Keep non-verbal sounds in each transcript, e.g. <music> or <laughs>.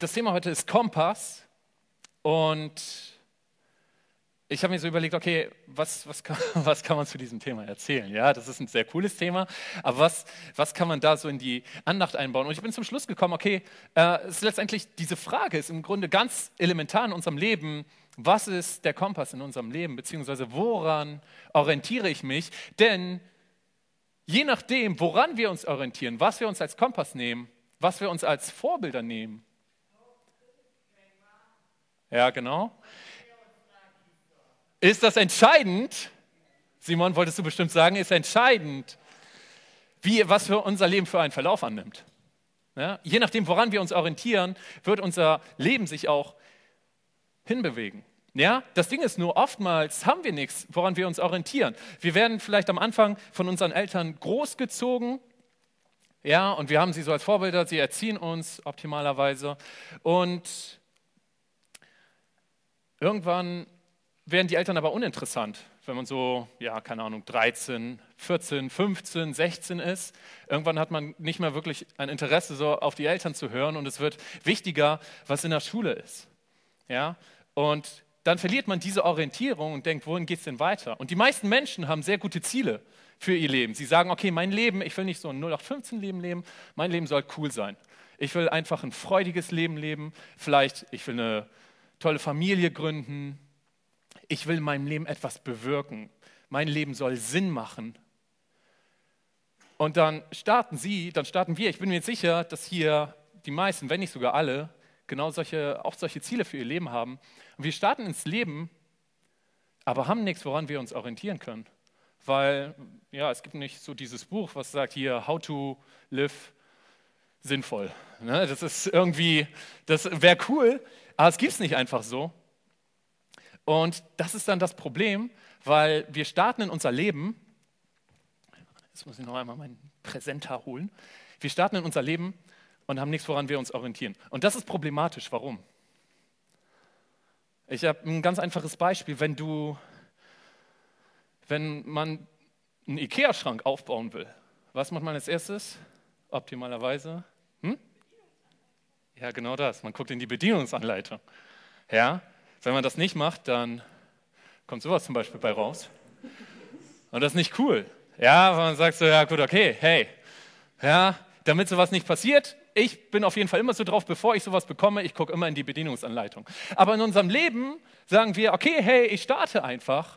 Das Thema heute ist Kompass und ich habe mir so überlegt, okay, was, was, kann, <laughs> was kann man zu diesem Thema erzählen? Ja, das ist ein sehr cooles Thema, aber was, was kann man da so in die Andacht einbauen? Und ich bin zum Schluss gekommen, okay, äh, ist letztendlich diese Frage ist im Grunde ganz elementar in unserem Leben. Was ist der Kompass in unserem Leben? Beziehungsweise woran orientiere ich mich? Denn je nachdem, woran wir uns orientieren, was wir uns als Kompass nehmen, was wir uns als Vorbilder nehmen, ja, genau. Ist das entscheidend? Simon, wolltest du bestimmt sagen, ist entscheidend, wie, was für unser Leben für einen Verlauf annimmt. Ja? Je nachdem, woran wir uns orientieren, wird unser Leben sich auch hinbewegen. Ja, das Ding ist nur, oftmals haben wir nichts, woran wir uns orientieren. Wir werden vielleicht am Anfang von unseren Eltern großgezogen, ja, und wir haben sie so als Vorbilder, sie erziehen uns optimalerweise. Und Irgendwann werden die Eltern aber uninteressant, wenn man so, ja, keine Ahnung, 13, 14, 15, 16 ist. Irgendwann hat man nicht mehr wirklich ein Interesse, so auf die Eltern zu hören und es wird wichtiger, was in der Schule ist. Ja? Und dann verliert man diese Orientierung und denkt, wohin geht es denn weiter? Und die meisten Menschen haben sehr gute Ziele für ihr Leben. Sie sagen, okay, mein Leben, ich will nicht so ein 0815-Leben leben, mein Leben soll cool sein. Ich will einfach ein freudiges Leben leben. Vielleicht, ich will eine tolle Familie gründen. Ich will in meinem Leben etwas bewirken. Mein Leben soll Sinn machen. Und dann starten Sie, dann starten wir. Ich bin mir sicher, dass hier die meisten, wenn nicht sogar alle, genau solche, auch solche Ziele für ihr Leben haben. Und wir starten ins Leben, aber haben nichts, woran wir uns orientieren können. Weil, ja, es gibt nicht so dieses Buch, was sagt hier, how to live sinnvoll. Ne? Das ist irgendwie, das wäre cool, aber es gibt es nicht einfach so. Und das ist dann das Problem, weil wir starten in unser Leben, jetzt muss ich noch einmal meinen Präsenter holen, wir starten in unser Leben und haben nichts, woran wir uns orientieren. Und das ist problematisch. Warum? Ich habe ein ganz einfaches Beispiel. Wenn du, wenn man einen Ikea-Schrank aufbauen will, was macht man als erstes? Optimalerweise? Ja, genau das. Man guckt in die Bedienungsanleitung. Ja, wenn man das nicht macht, dann kommt sowas zum Beispiel bei raus. Und das ist nicht cool. Ja, wenn man sagt so, ja gut, okay, hey, ja, damit sowas nicht passiert, ich bin auf jeden Fall immer so drauf, bevor ich sowas bekomme, ich gucke immer in die Bedienungsanleitung. Aber in unserem Leben sagen wir, okay, hey, ich starte einfach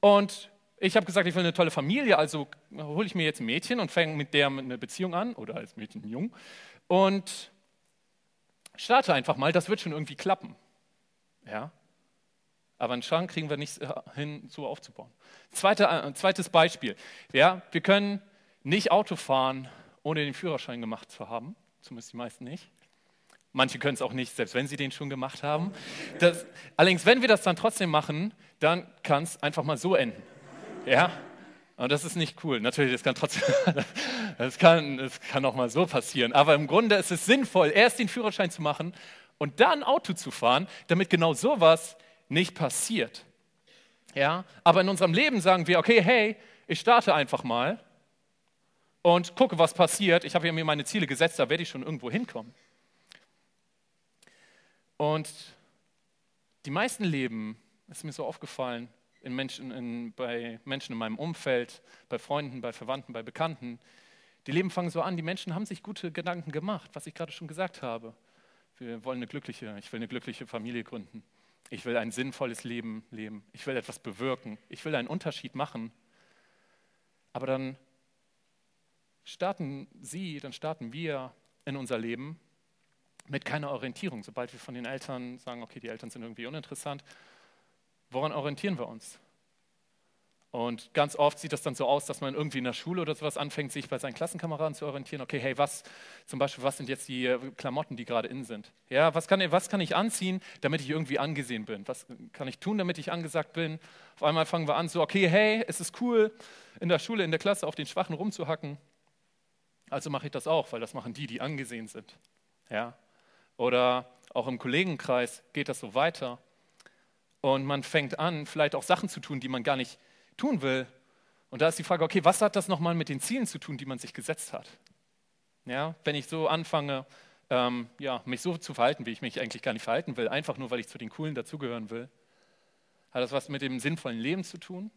und ich habe gesagt, ich will eine tolle Familie, also hole ich mir jetzt ein Mädchen und fange mit der eine Beziehung an oder als Mädchen jung und starte einfach mal, das wird schon irgendwie klappen. Ja? Aber einen Schrank kriegen wir nicht hin, so aufzubauen. Zweite, äh, zweites Beispiel. Ja, wir können nicht Auto fahren, ohne den Führerschein gemacht zu haben. Zumindest die meisten nicht. Manche können es auch nicht, selbst wenn sie den schon gemacht haben. Das, allerdings, wenn wir das dann trotzdem machen, dann kann es einfach mal so enden. Ja? Und das ist nicht cool. Natürlich, das kann trotzdem, <laughs> das kann, das kann auch mal so passieren. Aber im Grunde ist es sinnvoll, erst den Führerschein zu machen und dann Auto zu fahren, damit genau sowas nicht passiert. Ja? Aber in unserem Leben sagen wir, okay, hey, ich starte einfach mal und gucke, was passiert. Ich habe mir meine Ziele gesetzt, da werde ich schon irgendwo hinkommen. Und die meisten Leben, ist mir so aufgefallen, in Menschen, in, bei Menschen in meinem Umfeld, bei Freunden, bei Verwandten, bei Bekannten. Die Leben fangen so an, die Menschen haben sich gute Gedanken gemacht, was ich gerade schon gesagt habe. Wir wollen eine glückliche, ich will eine glückliche Familie gründen. Ich will ein sinnvolles Leben leben. Ich will etwas bewirken. Ich will einen Unterschied machen. Aber dann starten Sie, dann starten wir in unser Leben mit keiner Orientierung. Sobald wir von den Eltern sagen, okay, die Eltern sind irgendwie uninteressant, Woran orientieren wir uns? Und ganz oft sieht das dann so aus, dass man irgendwie in der Schule oder sowas anfängt, sich bei seinen Klassenkameraden zu orientieren. Okay, hey, was zum Beispiel, was sind jetzt die äh, Klamotten, die gerade in sind? Ja, was kann, was kann ich anziehen, damit ich irgendwie angesehen bin? Was kann ich tun, damit ich angesagt bin? Auf einmal fangen wir an, so, okay, hey, es ist cool, in der Schule, in der Klasse auf den Schwachen rumzuhacken. Also mache ich das auch, weil das machen die, die angesehen sind. Ja? Oder auch im Kollegenkreis geht das so weiter. Und man fängt an, vielleicht auch Sachen zu tun, die man gar nicht tun will. Und da ist die Frage, okay, was hat das nochmal mit den Zielen zu tun, die man sich gesetzt hat? Ja, wenn ich so anfange, ähm, ja, mich so zu verhalten, wie ich mich eigentlich gar nicht verhalten will, einfach nur, weil ich zu den Coolen dazugehören will? Hat das was mit dem sinnvollen Leben zu tun?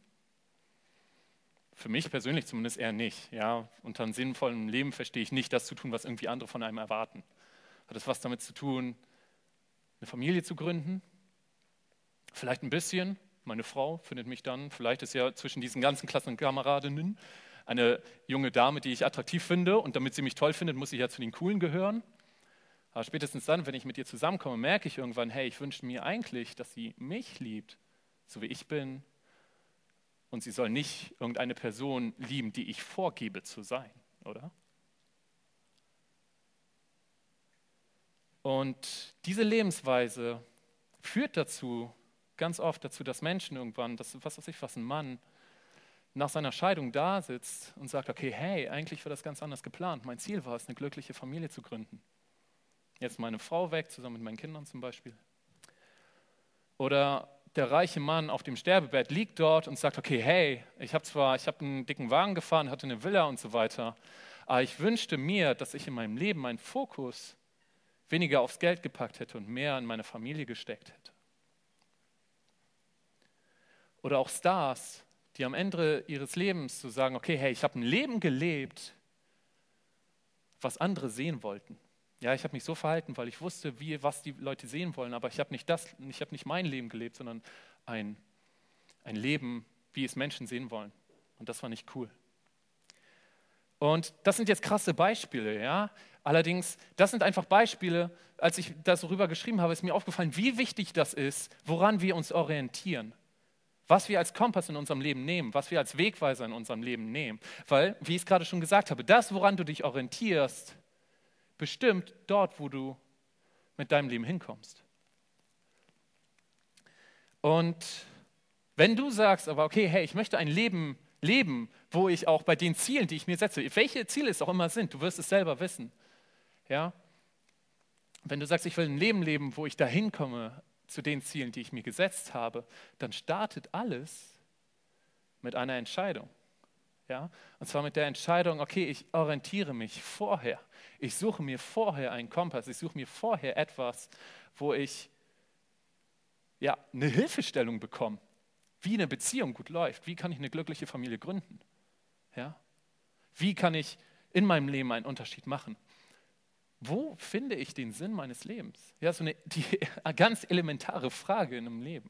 Für mich persönlich zumindest eher nicht. Ja, unter einem sinnvollen Leben verstehe ich nicht das zu tun, was irgendwie andere von einem erwarten. Hat das was damit zu tun, eine Familie zu gründen? Vielleicht ein bisschen. Meine Frau findet mich dann, vielleicht ist ja zwischen diesen ganzen Klassenkameradinnen eine junge Dame, die ich attraktiv finde und damit sie mich toll findet, muss ich ja zu den Coolen gehören. Aber spätestens dann, wenn ich mit ihr zusammenkomme, merke ich irgendwann, hey, ich wünsche mir eigentlich, dass sie mich liebt, so wie ich bin. Und sie soll nicht irgendeine Person lieben, die ich vorgebe zu sein, oder? Und diese Lebensweise führt dazu, ganz oft dazu, dass Menschen irgendwann, dass, was weiß ich, was ein Mann nach seiner Scheidung da sitzt und sagt, okay, hey, eigentlich war das ganz anders geplant. Mein Ziel war es, eine glückliche Familie zu gründen. Jetzt meine Frau weg, zusammen mit meinen Kindern zum Beispiel. Oder der reiche Mann auf dem Sterbebett liegt dort und sagt, okay, hey, ich habe zwar, ich habe einen dicken Wagen gefahren, hatte eine Villa und so weiter, aber ich wünschte mir, dass ich in meinem Leben meinen Fokus weniger aufs Geld gepackt hätte und mehr in meine Familie gesteckt hätte. Oder auch Stars, die am Ende ihres Lebens so sagen, okay, hey, ich habe ein Leben gelebt, was andere sehen wollten. Ja, ich habe mich so verhalten, weil ich wusste, wie, was die Leute sehen wollen, aber ich habe nicht das, nicht mein Leben gelebt, sondern ein, ein Leben, wie es Menschen sehen wollen. Und das war nicht cool. Und das sind jetzt krasse Beispiele, ja. Allerdings, das sind einfach Beispiele. Als ich das so rüber geschrieben habe, ist mir aufgefallen, wie wichtig das ist, woran wir uns orientieren. Was wir als Kompass in unserem Leben nehmen, was wir als Wegweiser in unserem Leben nehmen. Weil, wie ich es gerade schon gesagt habe, das, woran du dich orientierst, bestimmt dort, wo du mit deinem Leben hinkommst. Und wenn du sagst, aber okay, hey, ich möchte ein Leben leben, wo ich auch bei den Zielen, die ich mir setze, welche Ziele es auch immer sind, du wirst es selber wissen. Ja? Wenn du sagst, ich will ein Leben leben, wo ich dahin komme zu den Zielen, die ich mir gesetzt habe, dann startet alles mit einer Entscheidung. Ja? Und zwar mit der Entscheidung, okay, ich orientiere mich vorher. Ich suche mir vorher einen Kompass, ich suche mir vorher etwas, wo ich ja, eine Hilfestellung bekomme, wie eine Beziehung gut läuft. Wie kann ich eine glückliche Familie gründen? Ja? Wie kann ich in meinem Leben einen Unterschied machen? Wo finde ich den Sinn meines Lebens? Ja, so eine die, <laughs> ganz elementare Frage in einem Leben.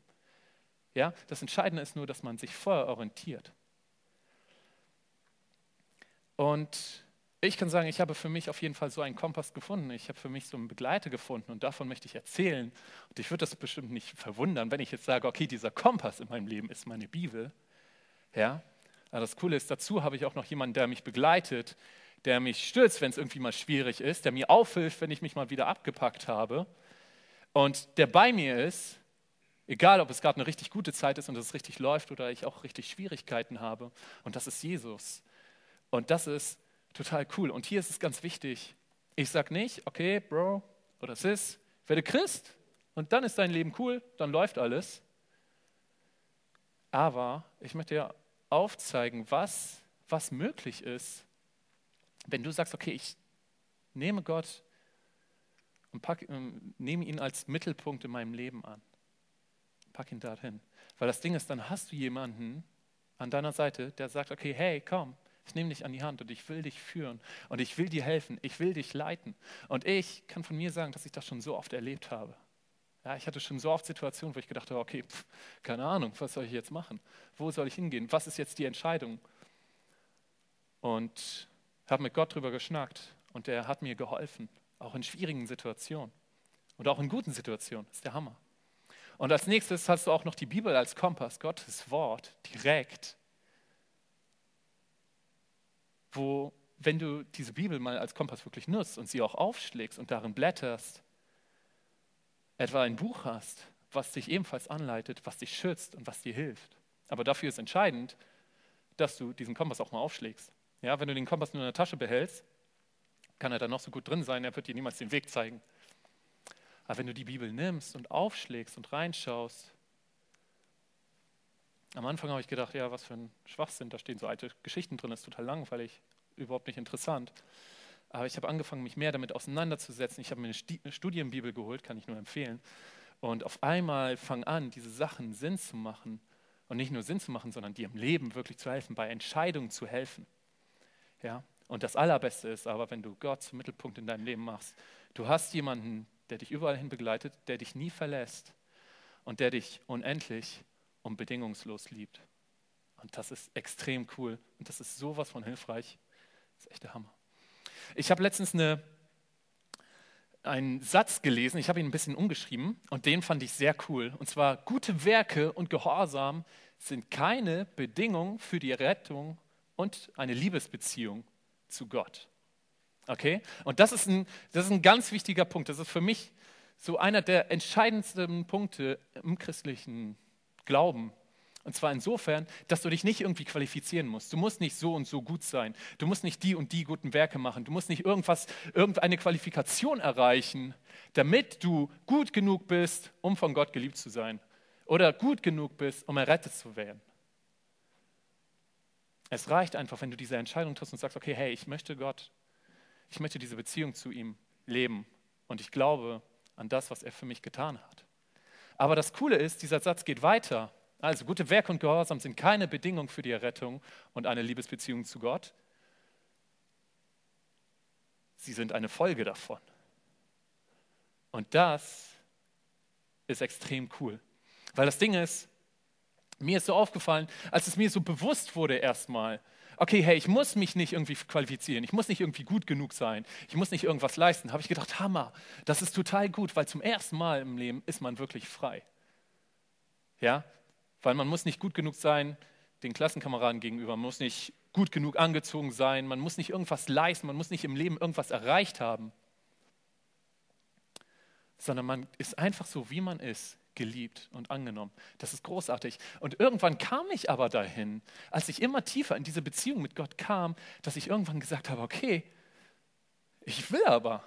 Ja, das Entscheidende ist nur, dass man sich vorher orientiert. Und ich kann sagen, ich habe für mich auf jeden Fall so einen Kompass gefunden. Ich habe für mich so einen Begleiter gefunden und davon möchte ich erzählen. Und ich würde das bestimmt nicht verwundern, wenn ich jetzt sage, okay, dieser Kompass in meinem Leben ist meine Bibel. Ja, aber das Coole ist, dazu habe ich auch noch jemanden, der mich begleitet, der mich stützt, wenn es irgendwie mal schwierig ist, der mir aufhilft, wenn ich mich mal wieder abgepackt habe und der bei mir ist, egal ob es gerade eine richtig gute Zeit ist und es richtig läuft oder ich auch richtig Schwierigkeiten habe. Und das ist Jesus. Und das ist total cool. Und hier ist es ganz wichtig. Ich sage nicht, okay, Bro oder Sis, werde Christ und dann ist dein Leben cool, dann läuft alles. Aber ich möchte dir aufzeigen, was, was möglich ist, wenn du sagst, okay, ich nehme Gott und pack, ähm, nehme ihn als Mittelpunkt in meinem Leben an. Pack ihn dorthin. Weil das Ding ist, dann hast du jemanden an deiner Seite, der sagt, okay, hey, komm, ich nehme dich an die Hand und ich will dich führen und ich will dir helfen, ich will dich leiten. Und ich kann von mir sagen, dass ich das schon so oft erlebt habe. Ja, ich hatte schon so oft Situationen, wo ich gedacht habe, okay, pff, keine Ahnung, was soll ich jetzt machen? Wo soll ich hingehen? Was ist jetzt die Entscheidung? Und habe mit Gott darüber geschnackt und er hat mir geholfen, auch in schwierigen Situationen und auch in guten Situationen. Das ist der Hammer. Und als nächstes hast du auch noch die Bibel als Kompass, Gottes Wort, direkt wo, wenn du diese Bibel mal als Kompass wirklich nutzt und sie auch aufschlägst und darin blätterst, etwa ein Buch hast, was dich ebenfalls anleitet, was dich schützt und was dir hilft. Aber dafür ist entscheidend, dass du diesen Kompass auch mal aufschlägst. Ja, wenn du den Kompass nur in der Tasche behältst, kann er da noch so gut drin sein, er wird dir niemals den Weg zeigen. Aber wenn du die Bibel nimmst und aufschlägst und reinschaust, am Anfang habe ich gedacht, ja, was für ein Schwachsinn, da stehen so alte Geschichten drin, das ist total langweilig, überhaupt nicht interessant. Aber ich habe angefangen, mich mehr damit auseinanderzusetzen. Ich habe mir eine Studienbibel geholt, kann ich nur empfehlen. Und auf einmal fang an, diese Sachen Sinn zu machen. Und nicht nur Sinn zu machen, sondern dir im Leben wirklich zu helfen, bei Entscheidungen zu helfen. Ja? Und das Allerbeste ist aber, wenn du Gott zum Mittelpunkt in deinem Leben machst. Du hast jemanden, der dich überall hin begleitet, der dich nie verlässt und der dich unendlich und bedingungslos liebt. Und das ist extrem cool und das ist sowas von hilfreich. Das ist echt der Hammer. Ich habe letztens eine, einen Satz gelesen, ich habe ihn ein bisschen umgeschrieben und den fand ich sehr cool. Und zwar, gute Werke und Gehorsam sind keine Bedingung für die Rettung und eine Liebesbeziehung zu Gott. Okay? Und das ist, ein, das ist ein ganz wichtiger Punkt. Das ist für mich so einer der entscheidendsten Punkte im christlichen Glauben. Und zwar insofern, dass du dich nicht irgendwie qualifizieren musst. Du musst nicht so und so gut sein. Du musst nicht die und die guten Werke machen. Du musst nicht irgendwas, irgendeine Qualifikation erreichen, damit du gut genug bist, um von Gott geliebt zu sein. Oder gut genug bist, um errettet zu werden. Es reicht einfach, wenn du diese Entscheidung triffst und sagst, okay, hey, ich möchte Gott, ich möchte diese Beziehung zu ihm leben. Und ich glaube an das, was er für mich getan hat. Aber das Coole ist, dieser Satz geht weiter. Also gute Werke und Gehorsam sind keine Bedingung für die Errettung und eine Liebesbeziehung zu Gott. Sie sind eine Folge davon. Und das ist extrem cool. Weil das Ding ist, mir ist so aufgefallen, als es mir so bewusst wurde erstmal, okay, hey, ich muss mich nicht irgendwie qualifizieren, ich muss nicht irgendwie gut genug sein, ich muss nicht irgendwas leisten, habe ich gedacht, Hammer, das ist total gut, weil zum ersten Mal im Leben ist man wirklich frei. Ja, weil man muss nicht gut genug sein den Klassenkameraden gegenüber, man muss nicht gut genug angezogen sein, man muss nicht irgendwas leisten, man muss nicht im Leben irgendwas erreicht haben, sondern man ist einfach so, wie man ist, geliebt und angenommen. Das ist großartig. Und irgendwann kam ich aber dahin, als ich immer tiefer in diese Beziehung mit Gott kam, dass ich irgendwann gesagt habe, okay, ich will aber.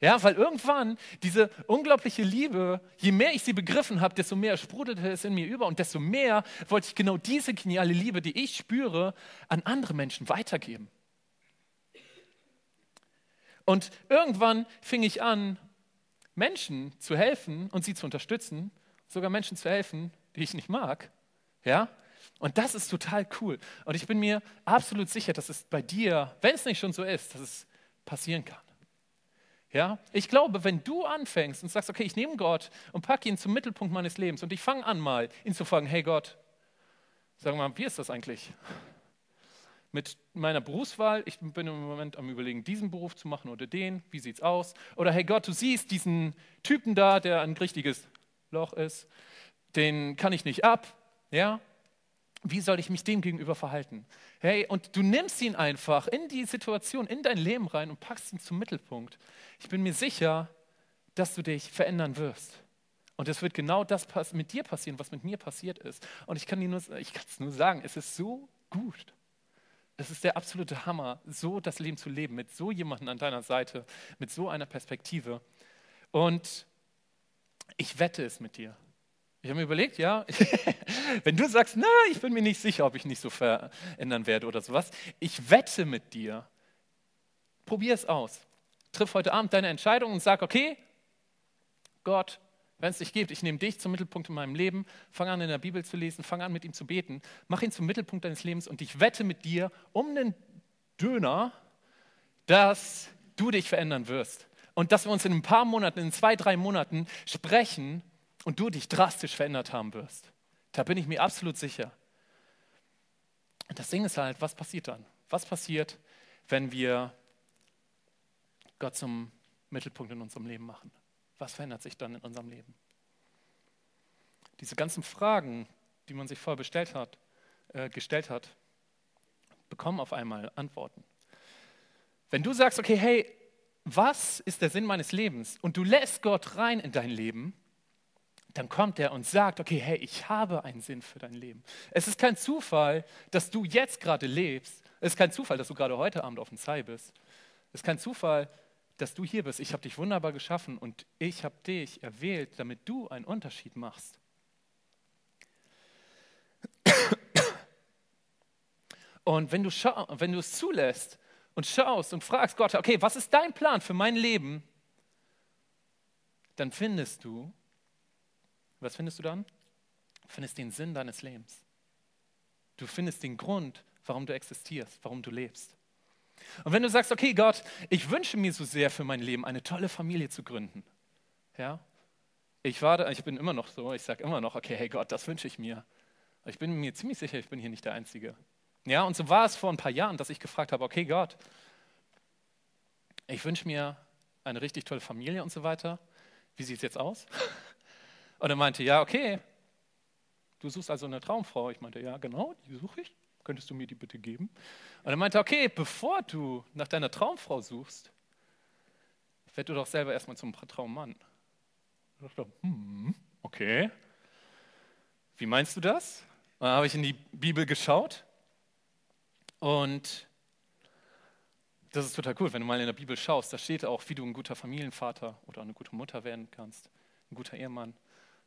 Ja, weil irgendwann diese unglaubliche Liebe, je mehr ich sie begriffen habe, desto mehr sprudelte es in mir über und desto mehr wollte ich genau diese geniale Liebe, die ich spüre, an andere Menschen weitergeben. Und irgendwann fing ich an, Menschen zu helfen und sie zu unterstützen, sogar Menschen zu helfen, die ich nicht mag. Ja? Und das ist total cool. Und ich bin mir absolut sicher, dass es bei dir, wenn es nicht schon so ist, dass es passieren kann. Ja, ich glaube, wenn du anfängst und sagst, okay, ich nehme Gott und packe ihn zum Mittelpunkt meines Lebens und ich fange an mal, ihn zu fragen, hey Gott, sag mal, wie ist das eigentlich? Mit meiner Berufswahl, ich bin im Moment am überlegen, diesen Beruf zu machen oder den, wie sieht's aus? Oder hey Gott, du siehst diesen Typen da, der ein richtiges Loch ist, den kann ich nicht ab, ja? Wie soll ich mich dem gegenüber verhalten? Hey, und du nimmst ihn einfach in die Situation, in dein Leben rein und packst ihn zum Mittelpunkt. Ich bin mir sicher, dass du dich verändern wirst. Und es wird genau das mit dir passieren, was mit mir passiert ist. Und ich kann dir nur, ich kann es nur sagen, es ist so gut. Es ist der absolute Hammer, so das Leben zu leben, mit so jemandem an deiner Seite, mit so einer Perspektive. Und ich wette es mit dir. Ich habe mir überlegt, ja, <laughs> wenn du sagst, na, ich bin mir nicht sicher, ob ich nicht so verändern werde oder sowas, ich wette mit dir. Probier es aus. Triff heute Abend deine Entscheidung und sag, okay, Gott, wenn es dich gibt, ich nehme dich zum Mittelpunkt in meinem Leben, fang an in der Bibel zu lesen, fang an mit ihm zu beten, mach ihn zum Mittelpunkt deines Lebens und ich wette mit dir um den Döner, dass du dich verändern wirst. Und dass wir uns in ein paar Monaten, in zwei, drei Monaten sprechen und du dich drastisch verändert haben wirst. Da bin ich mir absolut sicher. Und das Ding ist halt, was passiert dann? Was passiert, wenn wir Gott zum Mittelpunkt in unserem Leben machen? Was verändert sich dann in unserem Leben? Diese ganzen Fragen, die man sich vorher bestellt hat, äh, gestellt hat, bekommen auf einmal Antworten. Wenn du sagst, okay, hey, was ist der Sinn meines Lebens? Und du lässt Gott rein in dein Leben, dann kommt er und sagt, okay, hey, ich habe einen Sinn für dein Leben. Es ist kein Zufall, dass du jetzt gerade lebst. Es ist kein Zufall, dass du gerade heute Abend auf dem Zei bist. Es ist kein Zufall, dass du hier bist. Ich habe dich wunderbar geschaffen und ich habe dich erwählt, damit du einen Unterschied machst. Und wenn du, wenn du es zulässt und schaust und fragst Gott, okay, was ist dein Plan für mein Leben? Dann findest du, was findest du dann? Du findest den Sinn deines Lebens. Du findest den Grund, warum du existierst, warum du lebst. Und wenn du sagst, okay, Gott, ich wünsche mir so sehr für mein Leben, eine tolle Familie zu gründen. Ja? Ich war da, ich bin immer noch so, ich sage immer noch, okay, hey Gott, das wünsche ich mir. Ich bin mir ziemlich sicher, ich bin hier nicht der Einzige. Ja, und so war es vor ein paar Jahren, dass ich gefragt habe, okay, Gott, ich wünsche mir eine richtig tolle Familie und so weiter. Wie sieht es jetzt aus? <laughs> Und er meinte, ja, okay, du suchst also eine Traumfrau. Ich meinte, ja, genau, die suche ich. Könntest du mir die bitte geben? Und er meinte, okay, bevor du nach deiner Traumfrau suchst, werd du doch selber erstmal zum Traummann. Ich dachte, hm, okay. Wie meinst du das? Und dann habe ich in die Bibel geschaut und das ist total cool, wenn du mal in der Bibel schaust, da steht auch, wie du ein guter Familienvater oder eine gute Mutter werden kannst, ein guter Ehemann,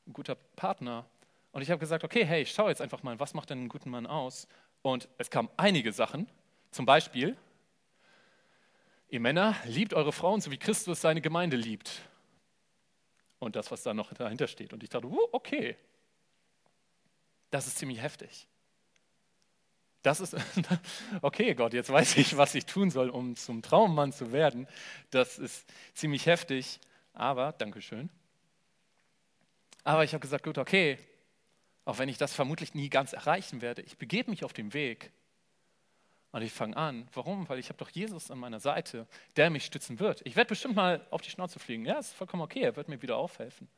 ein guter Partner. Und ich habe gesagt, okay, hey, schau jetzt einfach mal, was macht denn einen guten Mann aus? Und es kamen einige Sachen, zum Beispiel, ihr Männer, liebt eure Frauen, so wie Christus seine Gemeinde liebt. Und das, was da noch dahinter steht. Und ich dachte, okay, das ist ziemlich heftig. Das ist, <laughs> okay, Gott, jetzt weiß ich, was ich tun soll, um zum Traummann zu werden. Das ist ziemlich heftig, aber, Dankeschön. Aber ich habe gesagt, gut, okay, auch wenn ich das vermutlich nie ganz erreichen werde, ich begebe mich auf den Weg und ich fange an. Warum? Weil ich habe doch Jesus an meiner Seite, der mich stützen wird. Ich werde bestimmt mal auf die Schnauze fliegen. Ja, ist vollkommen okay, er wird mir wieder aufhelfen.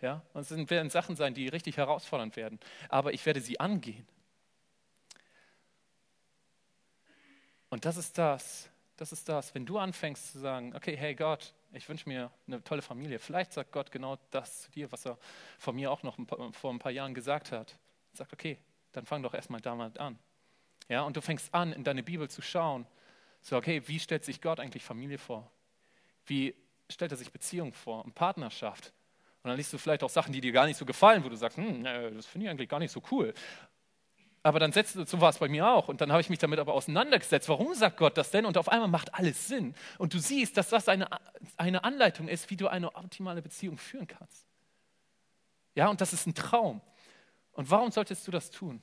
Ja, und es werden Sachen sein, die richtig herausfordernd werden. Aber ich werde sie angehen. Und das ist das, das ist das, wenn du anfängst zu sagen, okay, hey Gott, ich wünsche mir eine tolle Familie. Vielleicht sagt Gott genau das zu dir, was er von mir auch noch ein paar, vor ein paar Jahren gesagt hat. Sagt, okay, dann fang doch erstmal damit an. Ja, und du fängst an, in deine Bibel zu schauen. So, okay, wie stellt sich Gott eigentlich Familie vor? Wie stellt er sich Beziehung vor und Partnerschaft? Und dann liest du vielleicht auch Sachen, die dir gar nicht so gefallen, wo du sagst, hm, das finde ich eigentlich gar nicht so cool. Aber dann setzt, so war es bei mir auch. Und dann habe ich mich damit aber auseinandergesetzt. Warum sagt Gott das denn? Und auf einmal macht alles Sinn. Und du siehst, dass das eine, eine Anleitung ist, wie du eine optimale Beziehung führen kannst. Ja, und das ist ein Traum. Und warum solltest du das tun?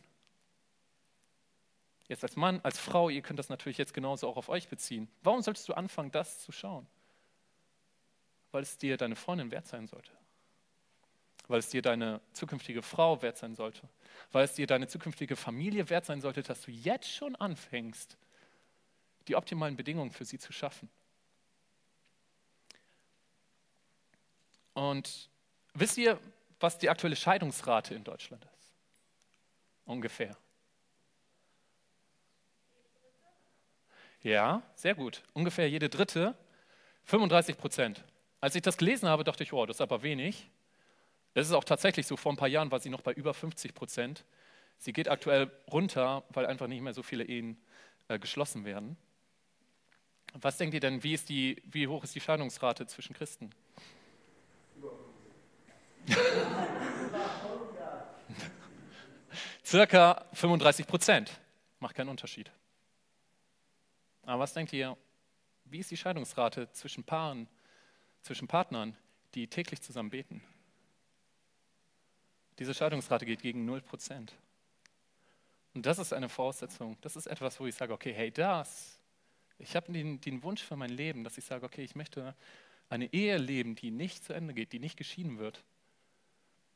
Jetzt als Mann, als Frau, ihr könnt das natürlich jetzt genauso auch auf euch beziehen. Warum solltest du anfangen, das zu schauen? Weil es dir deine Freundin wert sein sollte weil es dir deine zukünftige Frau wert sein sollte, weil es dir deine zukünftige Familie wert sein sollte, dass du jetzt schon anfängst, die optimalen Bedingungen für sie zu schaffen. Und wisst ihr, was die aktuelle Scheidungsrate in Deutschland ist? Ungefähr. Ja, sehr gut. Ungefähr jede dritte, 35 Prozent. Als ich das gelesen habe, dachte ich, oh, das ist aber wenig. Es ist auch tatsächlich so, vor ein paar Jahren war sie noch bei über 50 Prozent. Sie geht aktuell runter, weil einfach nicht mehr so viele Ehen äh, geschlossen werden. Was denkt ihr denn, wie, ist die, wie hoch ist die Scheidungsrate zwischen Christen? <laughs> Circa 35 Prozent. Macht keinen Unterschied. Aber was denkt ihr, wie ist die Scheidungsrate zwischen Paaren, zwischen Partnern, die täglich zusammen beten? Diese Scheidungsrate geht gegen 0 Prozent. Und das ist eine Voraussetzung. Das ist etwas, wo ich sage, okay, hey, das, ich habe den, den Wunsch für mein Leben, dass ich sage, okay, ich möchte eine Ehe leben, die nicht zu Ende geht, die nicht geschieden wird.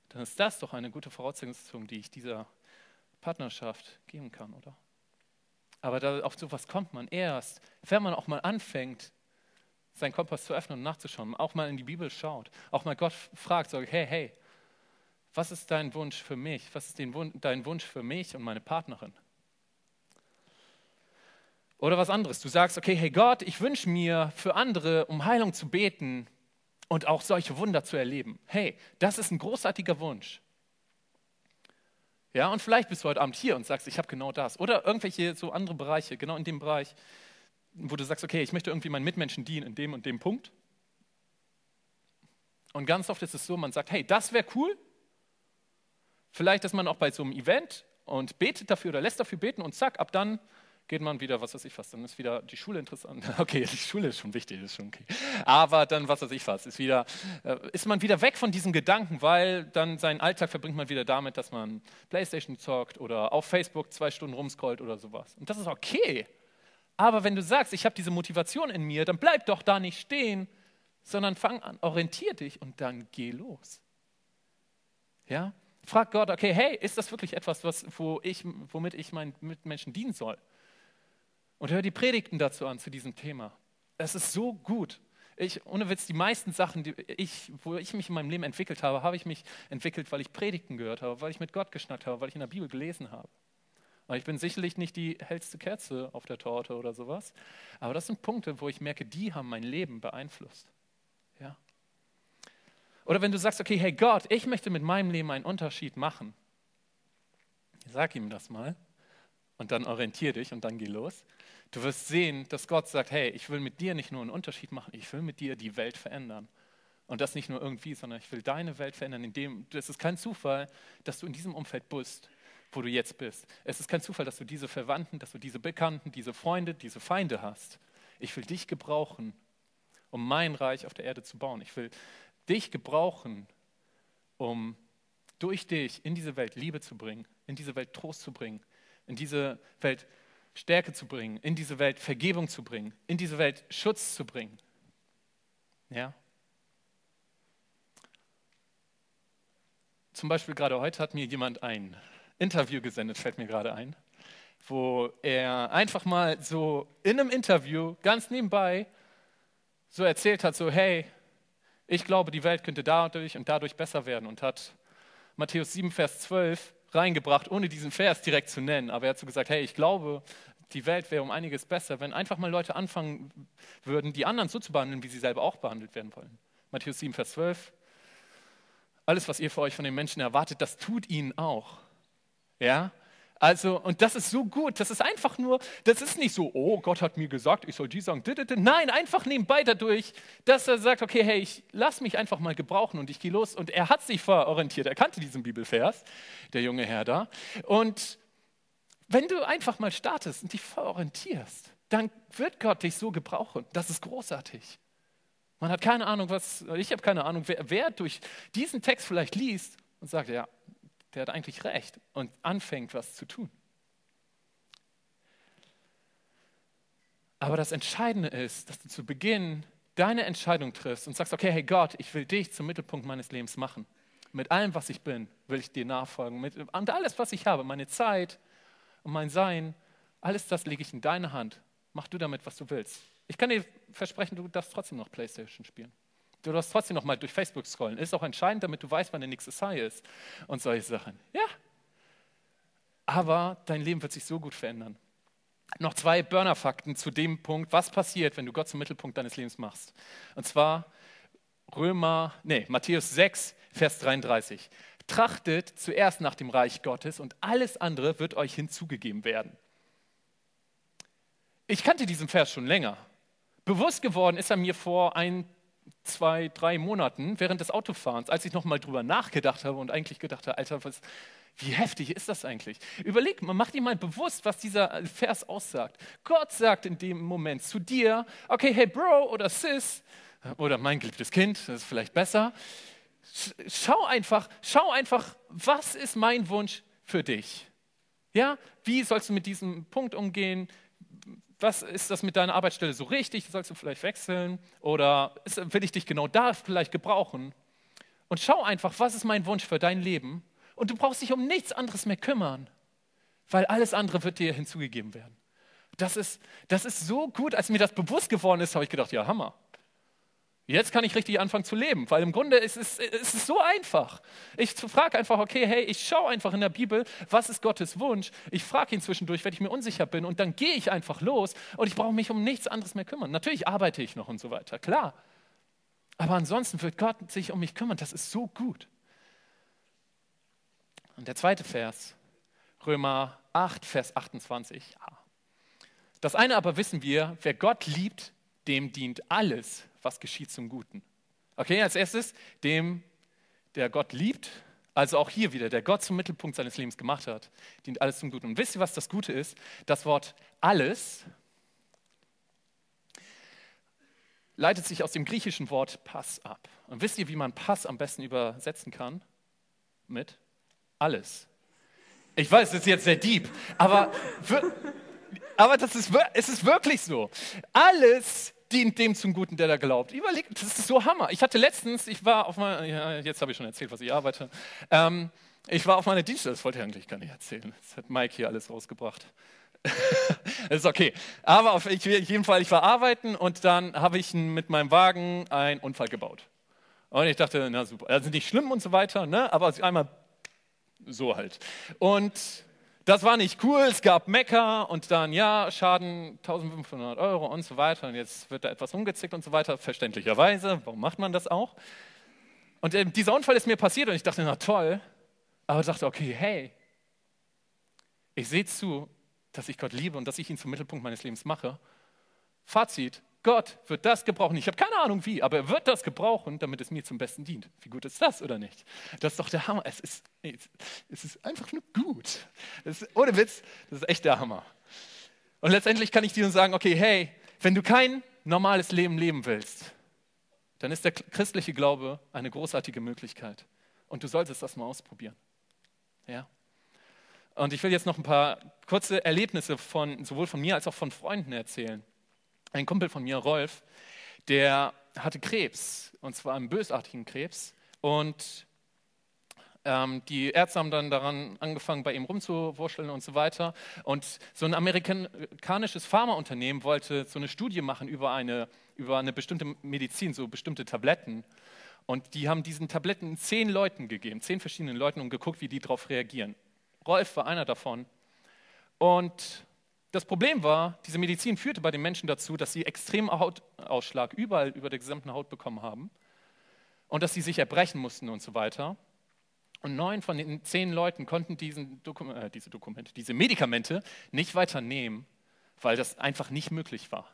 Dann ist das doch eine gute Voraussetzung, die ich dieser Partnerschaft geben kann, oder? Aber da, auf sowas kommt man erst, wenn man auch mal anfängt, seinen Kompass zu öffnen und nachzuschauen, auch mal in die Bibel schaut, auch mal Gott fragt, sage, hey, hey, was ist dein Wunsch für mich? Was ist dein Wunsch für mich und meine Partnerin? Oder was anderes. Du sagst, okay, hey Gott, ich wünsche mir für andere, um Heilung zu beten und auch solche Wunder zu erleben. Hey, das ist ein großartiger Wunsch. Ja, und vielleicht bist du heute Abend hier und sagst, ich habe genau das. Oder irgendwelche so andere Bereiche, genau in dem Bereich, wo du sagst, okay, ich möchte irgendwie meinen Mitmenschen dienen in dem und dem Punkt. Und ganz oft ist es so, man sagt, hey, das wäre cool, Vielleicht ist man auch bei so einem Event und betet dafür oder lässt dafür beten und zack, ab dann geht man wieder, was weiß ich was, dann ist wieder die Schule interessant. <laughs> Okay, die Schule ist schon wichtig, ist schon okay. Aber dann, was weiß ich was, ist wieder, äh, ist man wieder weg von diesem Gedanken, weil dann seinen Alltag verbringt man wieder damit, dass man Playstation zockt oder auf Facebook zwei Stunden rumscrollt oder sowas. Und das ist okay. Aber wenn du sagst, ich habe diese Motivation in mir, dann bleib doch da nicht stehen, sondern fang an, orientier dich und dann geh los. Ja? Frag Gott, okay, hey, ist das wirklich etwas, was, wo ich, womit ich meinen Mitmenschen dienen soll? Und hör die Predigten dazu an, zu diesem Thema. Es ist so gut. Ich, ohne Witz, die meisten Sachen, die ich, wo ich mich in meinem Leben entwickelt habe, habe ich mich entwickelt, weil ich Predigten gehört habe, weil ich mit Gott geschnackt habe, weil ich in der Bibel gelesen habe. Und ich bin sicherlich nicht die hellste Kerze auf der Torte oder sowas, aber das sind Punkte, wo ich merke, die haben mein Leben beeinflusst. Ja. Oder wenn du sagst, okay, hey Gott, ich möchte mit meinem Leben einen Unterschied machen, sag ihm das mal und dann orientier dich und dann geh los. Du wirst sehen, dass Gott sagt, hey, ich will mit dir nicht nur einen Unterschied machen, ich will mit dir die Welt verändern. Und das nicht nur irgendwie, sondern ich will deine Welt verändern, indem, es ist kein Zufall, dass du in diesem Umfeld bist, wo du jetzt bist. Es ist kein Zufall, dass du diese Verwandten, dass du diese Bekannten, diese Freunde, diese Feinde hast. Ich will dich gebrauchen, um mein Reich auf der Erde zu bauen. Ich will dich gebrauchen, um durch dich in diese Welt Liebe zu bringen, in diese Welt Trost zu bringen, in diese Welt Stärke zu bringen, in diese Welt Vergebung zu bringen, in diese Welt Schutz zu bringen. Ja? Zum Beispiel gerade heute hat mir jemand ein Interview gesendet, fällt mir gerade ein, wo er einfach mal so in einem Interview ganz nebenbei so erzählt hat, so hey, ich glaube, die Welt könnte dadurch und dadurch besser werden und hat Matthäus 7, Vers 12 reingebracht, ohne diesen Vers direkt zu nennen. Aber er hat so gesagt, hey, ich glaube, die Welt wäre um einiges besser, wenn einfach mal Leute anfangen würden, die anderen so zu behandeln, wie sie selber auch behandelt werden wollen. Matthäus 7, Vers 12. Alles, was ihr für euch von den Menschen erwartet, das tut ihnen auch. Ja? Also, und das ist so gut. Das ist einfach nur, das ist nicht so, oh, Gott hat mir gesagt, ich soll die sagen. Nein, einfach nebenbei dadurch, dass er sagt, okay, hey, ich lass mich einfach mal gebrauchen und ich gehe los. Und er hat sich vorher orientiert. Er kannte diesen Bibelvers, der junge Herr da. Und wenn du einfach mal startest und dich vororientierst, dann wird Gott dich so gebrauchen. Das ist großartig. Man hat keine Ahnung, was, ich habe keine Ahnung, wer, wer durch diesen Text vielleicht liest und sagt, ja, der hat eigentlich recht und anfängt, was zu tun. Aber das Entscheidende ist, dass du zu Beginn deine Entscheidung triffst und sagst, okay, hey Gott, ich will dich zum Mittelpunkt meines Lebens machen. Mit allem, was ich bin, will ich dir nachfolgen. Mit, und alles, was ich habe, meine Zeit und mein Sein, alles das lege ich in deine Hand. Mach du damit, was du willst. Ich kann dir versprechen, du darfst trotzdem noch Playstation spielen. Du darfst trotzdem noch mal durch Facebook scrollen. Ist auch entscheidend, damit du weißt, wann der nächste Sai ist und solche Sachen. Ja. Aber dein Leben wird sich so gut verändern. Noch zwei Burner-Fakten zu dem Punkt, was passiert, wenn du Gott zum Mittelpunkt deines Lebens machst. Und zwar Römer, nee, Matthäus 6, Vers 33. Trachtet zuerst nach dem Reich Gottes und alles andere wird euch hinzugegeben werden. Ich kannte diesen Vers schon länger. Bewusst geworden ist er mir vor ein zwei, drei Monaten während des Autofahrens, als ich nochmal drüber nachgedacht habe und eigentlich gedacht habe, Alter, was, wie heftig ist das eigentlich? Überleg mal, mach dir mal bewusst, was dieser Vers aussagt. Gott sagt in dem Moment zu dir, okay, hey Bro oder Sis oder mein geliebtes Kind, das ist vielleicht besser. Schau einfach, schau einfach, was ist mein Wunsch für dich? Ja, wie sollst du mit diesem Punkt umgehen? Was ist das mit deiner Arbeitsstelle so richtig? Sollst du vielleicht wechseln? Oder will ich dich genau da vielleicht gebrauchen? Und schau einfach, was ist mein Wunsch für dein Leben? Und du brauchst dich um nichts anderes mehr kümmern, weil alles andere wird dir hinzugegeben werden. Das ist, das ist so gut, als mir das bewusst geworden ist, habe ich gedacht, ja, Hammer. Jetzt kann ich richtig anfangen zu leben, weil im Grunde ist es, ist es so einfach. Ich frage einfach, okay, hey, ich schaue einfach in der Bibel, was ist Gottes Wunsch? Ich frage ihn zwischendurch, wenn ich mir unsicher bin und dann gehe ich einfach los und ich brauche mich um nichts anderes mehr kümmern. Natürlich arbeite ich noch und so weiter, klar. Aber ansonsten wird Gott sich um mich kümmern, das ist so gut. Und der zweite Vers, Römer 8, Vers 28. Ja. Das eine aber wissen wir, wer Gott liebt, dem dient alles, was geschieht zum Guten. Okay, als erstes, dem, der Gott liebt, also auch hier wieder, der Gott zum Mittelpunkt seines Lebens gemacht hat, dient alles zum Guten. Und wisst ihr, was das Gute ist? Das Wort alles leitet sich aus dem griechischen Wort Pass ab. Und wisst ihr, wie man Pass am besten übersetzen kann? Mit alles. Ich weiß, das ist jetzt sehr deep, aber, aber das ist, es ist wirklich so. Alles dient dem zum Guten, der da glaubt. Überlegt, das ist so Hammer. Ich hatte letztens, ich war auf meiner, ja, jetzt habe ich schon erzählt, was ich arbeite. Ähm, ich war auf meiner Dienststelle, das wollte ich eigentlich gar nicht erzählen. Das hat Mike hier alles rausgebracht. <laughs> das ist okay. Aber auf jeden Fall, ich war arbeiten und dann habe ich mit meinem Wagen einen Unfall gebaut. Und ich dachte, na super, also nicht schlimm und so weiter, ne? aber einmal so halt. Und das war nicht cool, es gab Mecker und dann, ja, Schaden 1500 Euro und so weiter. Und jetzt wird da etwas umgezickt und so weiter, verständlicherweise. Warum macht man das auch? Und äh, dieser Unfall ist mir passiert und ich dachte, na toll. Aber ich dachte, okay, hey, ich sehe zu, dass ich Gott liebe und dass ich ihn zum Mittelpunkt meines Lebens mache. Fazit, Gott wird das gebrauchen. Ich habe keine Ahnung wie, aber er wird das gebrauchen, damit es mir zum Besten dient. Wie gut ist das oder nicht? Das ist doch der Hammer. Es ist, es ist einfach nur gut. Ist, ohne Witz, das ist echt der Hammer. Und letztendlich kann ich dir nur sagen, okay, hey, wenn du kein normales Leben leben willst, dann ist der christliche Glaube eine großartige Möglichkeit. Und du solltest das mal ausprobieren. Ja? Und ich will jetzt noch ein paar kurze Erlebnisse von, sowohl von mir als auch von Freunden erzählen ein Kumpel von mir, Rolf, der hatte Krebs, und zwar einen bösartigen Krebs. Und ähm, die Ärzte haben dann daran angefangen, bei ihm rumzuwurscheln und so weiter. Und so ein amerikanisches Pharmaunternehmen wollte so eine Studie machen über eine, über eine bestimmte Medizin, so bestimmte Tabletten. Und die haben diesen Tabletten zehn Leuten gegeben, zehn verschiedenen Leuten und geguckt, wie die darauf reagieren. Rolf war einer davon. Und das Problem war, diese Medizin führte bei den Menschen dazu, dass sie extremen Hautausschlag überall über der gesamten Haut bekommen haben und dass sie sich erbrechen mussten und so weiter. Und neun von den zehn Leuten konnten diesen Dokum äh, diese Dokumente, diese Medikamente nicht weiter nehmen, weil das einfach nicht möglich war.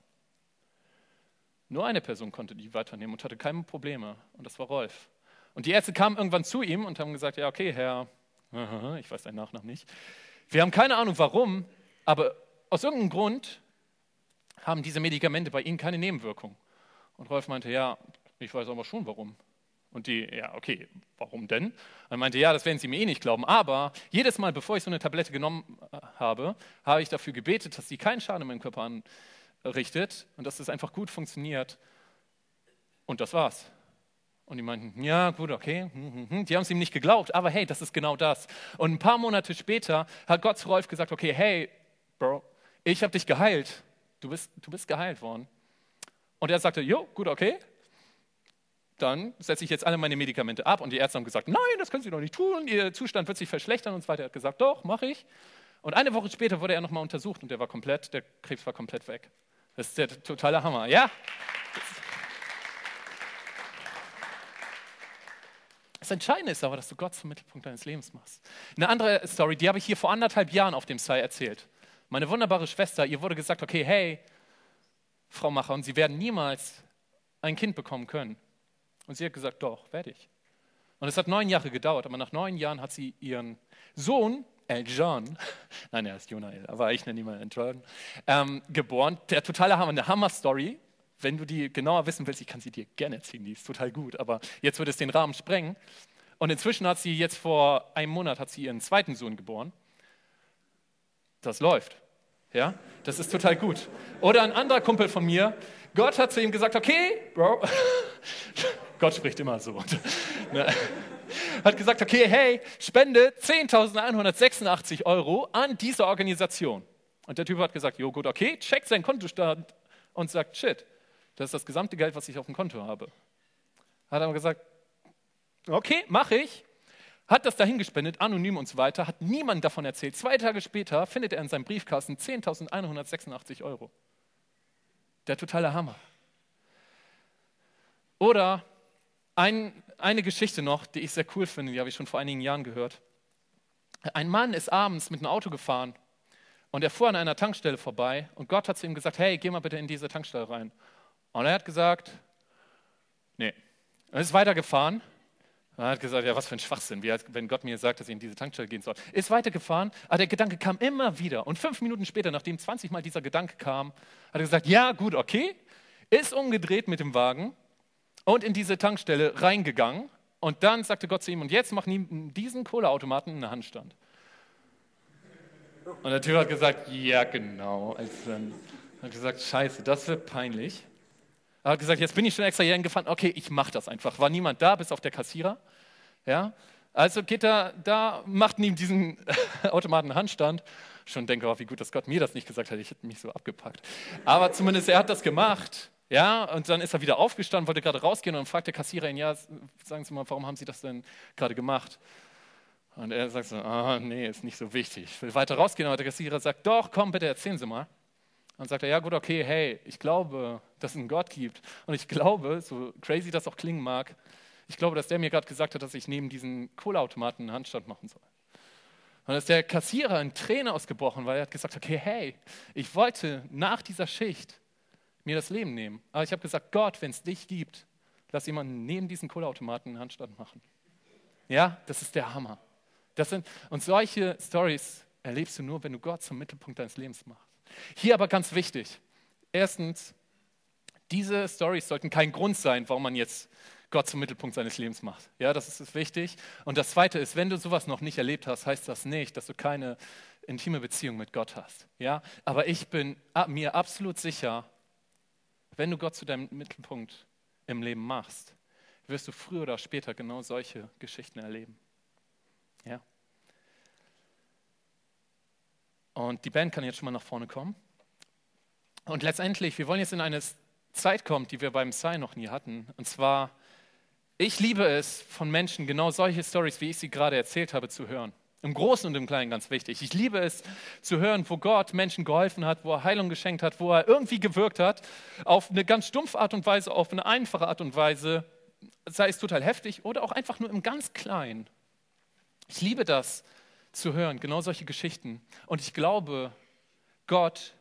Nur eine Person konnte die weiternehmen und hatte keine Probleme, und das war Rolf. Und die Ärzte kamen irgendwann zu ihm und haben gesagt: Ja, okay, Herr, <laughs> ich weiß deinen Nachnamen nicht. Wir haben keine Ahnung warum, aber aus irgendeinem Grund haben diese Medikamente bei Ihnen keine Nebenwirkung. Und Rolf meinte, ja, ich weiß aber schon warum. Und die, ja, okay, warum denn? Und er meinte, ja, das werden Sie mir eh nicht glauben, aber jedes Mal, bevor ich so eine Tablette genommen äh, habe, habe ich dafür gebetet, dass sie keinen Schaden in meinem Körper anrichtet und dass es einfach gut funktioniert. Und das war's. Und die meinten, ja, gut, okay. Hm, hm, hm. Die haben es ihm nicht geglaubt, aber hey, das ist genau das. Und ein paar Monate später hat Gott zu Rolf gesagt, okay, hey, Bro, ich habe dich geheilt, du bist, du bist geheilt worden. Und er sagte, jo, gut, okay, dann setze ich jetzt alle meine Medikamente ab. Und die Ärzte haben gesagt, nein, das können Sie doch nicht tun, Ihr Zustand wird sich verschlechtern und so weiter. Er hat gesagt, doch, mache ich. Und eine Woche später wurde er nochmal untersucht und der war komplett, der Krebs war komplett weg. Das ist der totale Hammer, ja? Das Entscheidende ist aber, dass du Gott zum Mittelpunkt deines Lebens machst. Eine andere Story, die habe ich hier vor anderthalb Jahren auf dem Sai erzählt. Meine wunderbare Schwester, ihr wurde gesagt, okay, hey, Frau Macher, und Sie werden niemals ein Kind bekommen können. Und sie hat gesagt, doch, werde ich. Und es hat neun Jahre gedauert, aber nach neun Jahren hat sie ihren Sohn, El John, <laughs> nein, er ist Jonael, aber ich nenne ihn mal John, ähm, geboren. Der totale Hammer, eine Hammer-Story. Wenn du die genauer wissen willst, ich kann sie dir gerne erzählen, die ist total gut, aber jetzt würde es den Rahmen sprengen. Und inzwischen hat sie jetzt vor einem Monat hat sie ihren zweiten Sohn geboren. Das läuft. Ja, das ist total gut. Oder ein anderer Kumpel von mir, Gott hat zu ihm gesagt, okay, Bro, <laughs> Gott spricht immer so. <laughs> Ne, hat gesagt, okay, hey, spende 10.186 Euro an diese Organisation. Und der Typ hat gesagt, jo gut, okay, checkt seinen Kontostand und sagt, shit, das ist das gesamte Geld, was ich auf dem Konto habe. Hat er gesagt, okay, mache ich hat das dahin gespendet, anonym und so weiter, hat niemand davon erzählt. Zwei Tage später findet er in seinem Briefkasten 10.186 Euro. Der totale Hammer. Oder ein, eine Geschichte noch, die ich sehr cool finde, die habe ich schon vor einigen Jahren gehört. Ein Mann ist abends mit einem Auto gefahren und er fuhr an einer Tankstelle vorbei und Gott hat zu ihm gesagt, hey, geh mal bitte in diese Tankstelle rein. Und er hat gesagt, nee. Er ist weitergefahren Er hat gesagt, ja, was für ein Schwachsinn, wie, wenn Gott mir sagt, dass ich in diese Tankstelle gehen soll. Ist weitergefahren, aber der Gedanke kam immer wieder. Und fünf Minuten später, nachdem 20 Mal dieser Gedanke kam, hat er gesagt, ja, gut, okay, ist umgedreht mit dem Wagen und in diese Tankstelle reingegangen. Und dann sagte Gott zu ihm, und jetzt mach diesen Kohleautomaten einen Handstand. Und der Typ hat gesagt, ja, genau. Also hat gesagt, scheiße, das wird peinlich. Er hat gesagt, jetzt bin ich schon extra hierhin gefahren. Okay, ich mache das einfach. War niemand da, bis auf der Kassierer. Ja? Also geht er da, macht ihm diesen <laughs> Automaten Handstand. Schon denke, oh, wie gut, dass Gott mir das nicht gesagt hat. Ich hätte mich so abgepackt. Aber zumindest er hat das gemacht. Ja, und dann ist er wieder aufgestanden, wollte gerade rausgehen und fragt der Kassierer ihn, ja, sagen Sie mal, warum haben Sie das denn gerade gemacht? Und er sagt so, ah, nee, ist nicht so wichtig. Ich will weiter rausgehen, aber der Kassierer sagt, doch, komm bitte, erzählen Sie mal. Dann sagt er, ja gut, okay, hey, ich glaube, dass es einen Gott gibt. Und ich glaube, so crazy das auch klingen mag, ich glaube, dass der mir gerade gesagt hat, dass ich neben diesen Kohleautomaten einen Handstand machen soll. Und ist der Kassierer in Tränen ausgebrochen, weil er hat gesagt, okay, hey, ich wollte nach dieser Schicht mir das Leben nehmen. Aber ich habe gesagt, Gott, wenn es dich gibt, lass jemanden neben diesen Kohleautomaten einen Handstand machen. Ja, das ist der Hammer. Das sind, und solche Stories erlebst du nur, wenn du Gott zum Mittelpunkt deines Lebens machst. Hier aber ganz wichtig. Erstens, diese Stories sollten kein Grund sein, warum man jetzt Gott zum Mittelpunkt seines Lebens macht. Ja, das ist wichtig. Und das Zweite ist, wenn du sowas noch nicht erlebt hast, heißt das nicht, dass du keine intime Beziehung mit Gott hast. Ja, aber ich bin mir absolut sicher, wenn du Gott zu deinem Mittelpunkt im Leben machst, wirst du früher oder später genau solche Geschichten erleben. Ja. Und die Band kann jetzt schon mal nach vorne kommen. Und letztendlich, wir wollen jetzt in eine Zeit kommen, die wir beim Sai noch nie hatten. Und zwar, ich liebe es, von Menschen genau solche Stories, wie ich sie gerade erzählt habe, zu hören. Im Großen und im Kleinen ganz wichtig. Ich liebe es zu hören, wo Gott Menschen geholfen hat, wo er Heilung geschenkt hat, wo er irgendwie gewirkt hat, auf eine ganz stumpfe Art und Weise, auf eine einfache Art und Weise, sei es total heftig oder auch einfach nur im ganz Kleinen. Ich liebe das zu hören, genau solche Geschichten. Und ich glaube, Gott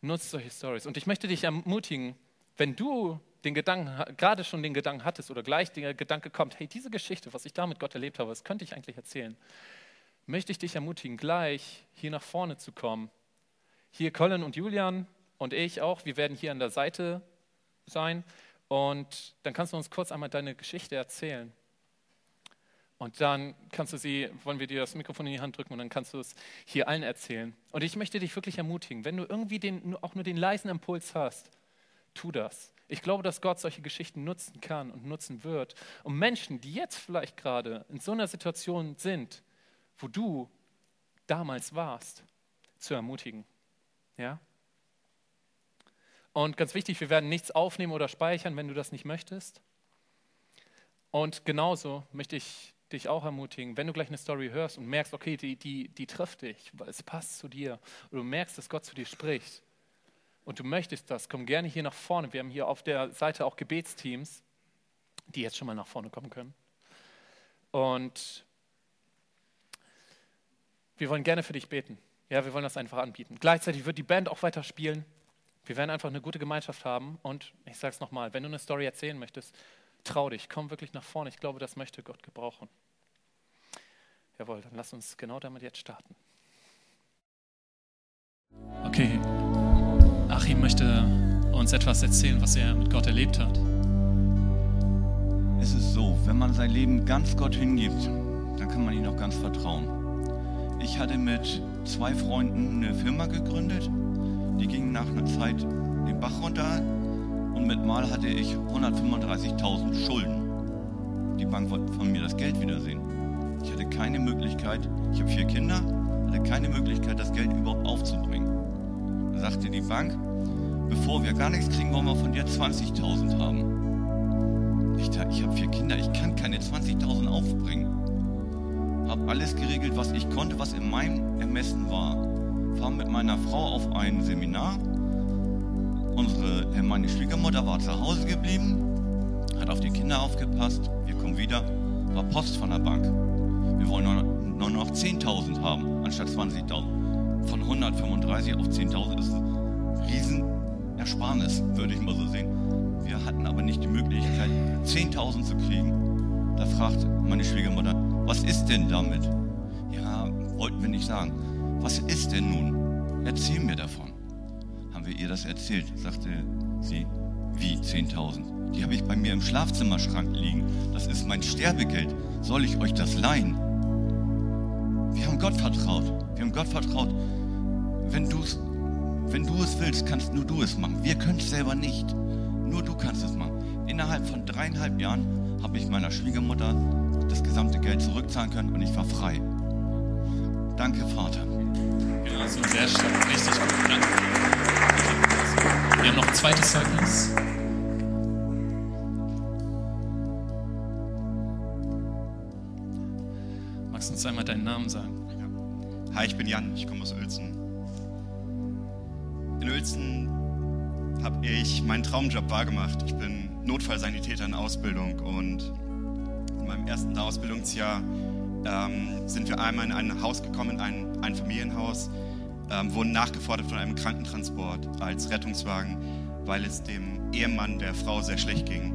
nutzt solche Stories. Und ich möchte dich ermutigen, wenn du den Gedanken, gerade schon den Gedanken hattest oder gleich der Gedanke kommt, hey, diese Geschichte, was ich da mit Gott erlebt habe, das könnte ich eigentlich erzählen möchte ich dich ermutigen, gleich hier nach vorne zu kommen. Hier Colin und Julian und ich auch, wir werden hier an der Seite sein und dann kannst du uns kurz einmal deine Geschichte erzählen. Und dann kannst du sie, wollen wir dir das Mikrofon in die Hand drücken und dann kannst du es hier allen erzählen. Und ich möchte dich wirklich ermutigen, wenn du irgendwie den, auch nur den leisen Impuls hast, tu das. Ich glaube, dass Gott solche Geschichten nutzen kann und nutzen wird, um Menschen, die jetzt vielleicht gerade in so einer Situation sind, wo du damals warst, zu ermutigen. Ja? Und ganz wichtig, wir werden nichts aufnehmen oder speichern, wenn du das nicht möchtest. Und genauso möchte ich dich auch ermutigen, wenn du gleich eine Story hörst und merkst, okay, die, die, die trifft dich, es passt zu dir, oder du merkst, dass Gott zu dir spricht und du möchtest das, komm gerne hier nach vorne. Wir haben hier auf der Seite auch Gebetsteams, die jetzt schon mal nach vorne kommen können. Und wir wollen gerne für dich beten. Ja, wir wollen das einfach anbieten. Gleichzeitig wird die Band auch weiter spielen. Wir werden einfach eine gute Gemeinschaft haben. Und ich sage es nochmal, wenn du eine Story erzählen möchtest, trau dich, komm wirklich nach vorne. Ich glaube, das möchte Gott gebrauchen. Jawohl, dann lass uns genau damit jetzt starten. Okay, Achim möchte uns etwas erzählen, was er mit Gott erlebt hat. Es ist so, wenn man sein Leben ganz Gott hingibt, dann kann man ihm auch ganz vertrauen. Ich hatte mit zwei Freunden eine Firma gegründet. Die ging nach einer Zeit den Bach runter und mit Mal hatte ich 135.000 Schulden. Die Bank wollte von mir das Geld wiedersehen. Ich hatte keine Möglichkeit, ich habe vier Kinder, hatte keine Möglichkeit, das Geld überhaupt aufzubringen. Da sagte die Bank, bevor wir gar nichts kriegen, wollen wir von dir 20.000 haben. Ich, ich habe vier Kinder, ich kann keine 20.000 aufbringen habe alles geregelt, was ich konnte, was in meinem Ermessen war. Fahre mit meiner Frau auf ein Seminar. Unsere, äh, meine Schwiegermutter war zu Hause geblieben, hat auf die Kinder aufgepasst. Wir kommen wieder, war Post von der Bank. Wir wollen nur, noch 10.000 haben, anstatt 20.000. Von 135 auf 10.000 ist ein Riesenersparnis, würde ich mal so sehen. Wir hatten aber nicht die Möglichkeit, 10.000 zu kriegen. Da fragt meine Schwiegermutter, was ist denn damit? Ja, wollten wir nicht sagen. Was ist denn nun? Erzähl mir davon. Haben wir ihr das erzählt, sagte sie, wie 10.000? Die habe ich bei mir im Schlafzimmerschrank liegen. Das ist mein Sterbegeld. Soll ich euch das leihen? Wir haben Gott vertraut. Wir haben Gott vertraut. Wenn du es willst, kannst nur du es machen. Wir können es selber nicht. Nur du kannst es machen. Innerhalb von dreieinhalb Jahren habe ich meiner Schwiegermutter das gesamte Geld zurückzahlen können und ich war frei. Danke, Vater. Genau, so sehr stark. Richtig gut. Danke. Wir haben noch ein zweites Zeugnis. Magst du uns einmal deinen Namen sagen? Hi, ich bin Jan, ich komme aus Uelzen. In Uelzen habe ich meinen Traumjob wahrgemacht. Ich bin Notfallsanitäter in Ausbildung und in meinem ersten Ausbildungsjahr ähm, sind wir einmal in ein Haus gekommen, in ein, ein Familienhaus, ähm, wurden nachgefordert von einem Krankentransport als Rettungswagen, weil es dem Ehemann der Frau sehr schlecht ging.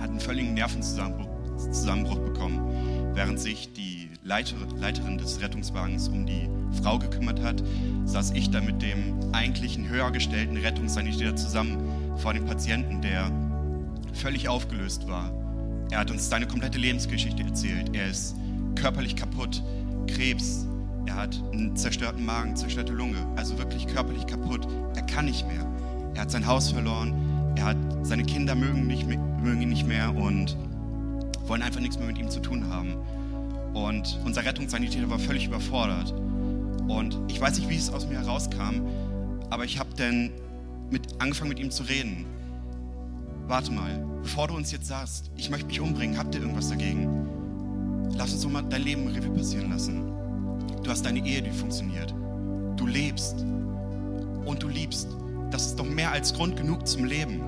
Hat einen völligen Nervenzusammenbruch Zusammenbruch bekommen, während sich die Leiter, Leiterin des Rettungswagens um die Frau gekümmert hat, saß ich da mit dem eigentlichen höher gestellten Rettungssanitäter zusammen vor dem Patienten, der völlig aufgelöst war. Er hat uns seine komplette Lebensgeschichte erzählt. Er ist körperlich kaputt, Krebs, er hat einen zerstörten Magen, zerstörte Lunge, also wirklich körperlich kaputt. Er kann nicht mehr. Er hat sein Haus verloren, er hat seine Kinder mögen, nicht, mögen ihn nicht mehr und wollen einfach nichts mehr mit ihm zu tun haben. Und unser Rettungssanitäter war völlig überfordert. Und ich weiß nicht, wie es aus mir herauskam, aber ich habe dann mit, angefangen mit ihm zu reden. Warte mal, bevor du uns jetzt sagst, ich möchte mich umbringen, habt ihr irgendwas dagegen? Lass uns doch mal dein Leben Revue passieren lassen. Du hast deine Ehe, die funktioniert. Du lebst und du liebst. Das ist doch mehr als Grund genug zum Leben.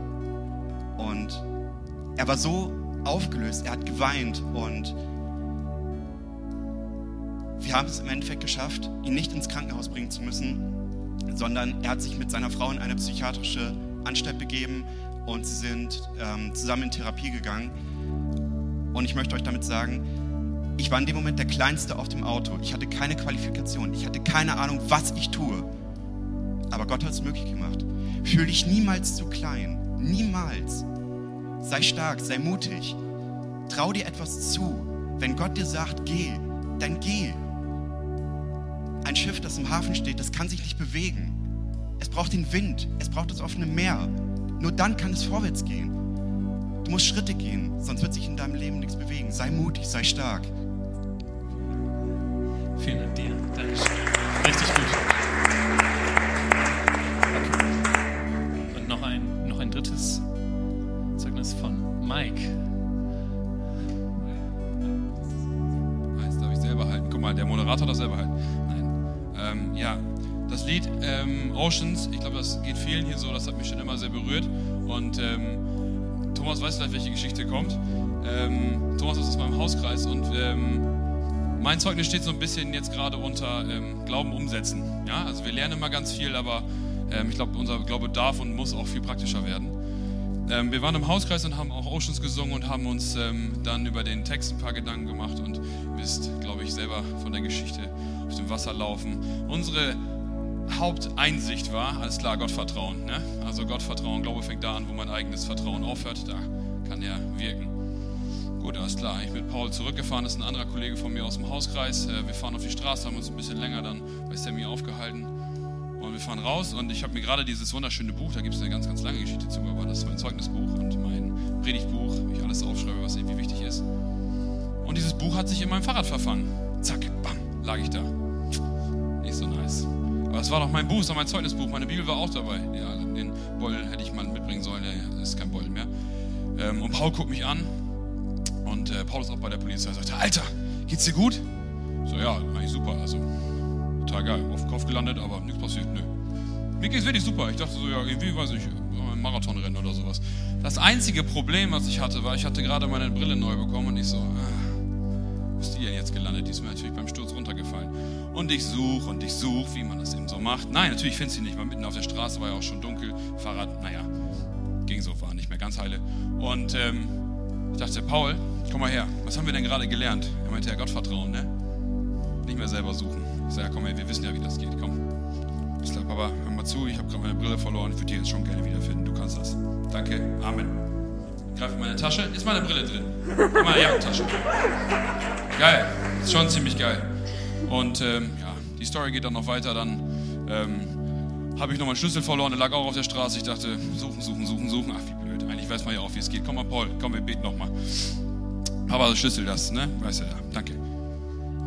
Und er war so aufgelöst, er hat geweint und wir haben es im Endeffekt geschafft, ihn nicht ins Krankenhaus bringen zu müssen, sondern er hat sich mit seiner Frau in eine psychiatrische Anstalt begeben und sie sind ähm, zusammen in Therapie gegangen. Und ich möchte euch damit sagen, ich war in dem Moment der Kleinste auf dem Auto. Ich hatte keine Qualifikation. Ich hatte keine Ahnung, was ich tue. Aber Gott hat es möglich gemacht. Fühl dich niemals zu klein. Niemals. Sei stark, sei mutig. Trau dir etwas zu. Wenn Gott dir sagt, geh, dann geh. Ein Schiff, das im Hafen steht, das kann sich nicht bewegen. Es braucht den Wind, es braucht das offene Meer. Nur dann kann es vorwärts gehen. Du musst Schritte gehen, sonst wird sich in deinem Leben nichts bewegen. Sei mutig, sei stark. Vielen Dank dir. Dankeschön. Richtig gut. Und noch ein, noch ein drittes Zeugnis von Mike. Das darf ich selber halten. Guck mal, der Moderator darf selber halten. Nein. Ähm, ja, das Lied ähm, Oceans, ich glaube, das geht vielen hier so, das hat mich schon immer sehr berührt. Und ähm, Thomas weiß vielleicht, welche Geschichte kommt. Ähm, Thomas ist aus meinem Hauskreis und ähm, mein Zeugnis steht so ein bisschen jetzt gerade unter ähm, Glauben umsetzen. Ja, also wir lernen immer ganz viel, aber ähm, ich glaube, unser Glaube darf und muss auch viel praktischer werden. Ähm, wir waren im Hauskreis und haben auch Oceans gesungen und haben uns ähm, dann über den Text ein paar Gedanken gemacht und wisst, glaube ich, selber von der Geschichte auf dem Wasser laufen. Unsere Haupteinsicht war, alles klar, Gottvertrauen. Ne? Also Gottvertrauen, Glaube fängt da an, wo mein eigenes Vertrauen aufhört. Da kann er wirken. Gut, alles klar. Ich bin mit Paul zurückgefahren, das ist ein anderer Kollege von mir aus dem Hauskreis. Äh, wir fahren auf die Straße, haben uns ein bisschen länger dann bei Sammy aufgehalten. Und wir fahren raus und ich habe mir gerade dieses wunderschöne Buch, da gibt es eine ganz, ganz lange Geschichte zu, aber das ist mein Zeugnisbuch und mein Predigtbuch, wo ich alles aufschreibe, was irgendwie wichtig ist. Und dieses Buch hat sich in meinem Fahrrad verfangen. Zack, bam, lag ich da. Nicht so nice. Aber es war doch mein Buch, es war mein Zeugnisbuch, meine Bibel war auch dabei. Ja, den Beutel hätte ich mal mitbringen sollen, der ist kein Beutel mehr. Ähm, und Paul guckt mich an und äh, Paul ist auch bei der Polizei und sagt, Alter, geht's dir gut? So, ja, eigentlich super. Also, total geil. Auf den Kopf gelandet, aber nichts passiert, nö. Mir geht's wirklich super. Ich dachte so, ja, irgendwie, weiß ich, ein Marathonrennen oder sowas. Das einzige Problem, was ich hatte, war, ich hatte gerade meine Brille neu bekommen und ich so, ah, wo ist die denn jetzt gelandet? Die ist mir natürlich beim Sturz runtergefallen. Und ich suche und ich suche, wie man das eben so macht. Nein, natürlich finde ich sie nicht. Mal mitten auf der Straße war ja auch schon dunkel. Fahrrad, naja, ging so, war nicht mehr ganz heile. Und ähm, ich dachte, Paul, komm mal her. Was haben wir denn gerade gelernt? Er meinte, ja, Gott vertrauen, ne? Nicht mehr selber suchen. Ich sage, ja, komm her, wir wissen ja, wie das geht. Komm. Ich sage, Papa, hör mal zu, ich habe gerade meine Brille verloren. Ich würde die jetzt schon gerne wiederfinden. Du kannst das. Danke. Amen. Greife in meine Tasche. Ist meine Brille drin? In meiner Jackentasche. Geil. Ist schon ziemlich geil. Und ähm, ja, die Story geht dann noch weiter. Dann ähm, habe ich noch meinen Schlüssel verloren. Der lag auch auf der Straße. Ich dachte, suchen, suchen, suchen, suchen. Ach, wie blöd. Eigentlich weiß man ja auch, wie es geht. Komm mal, Paul. Komm, wir beten nochmal. Papa, Schlüssel das, ne? Weißt du ja. Danke.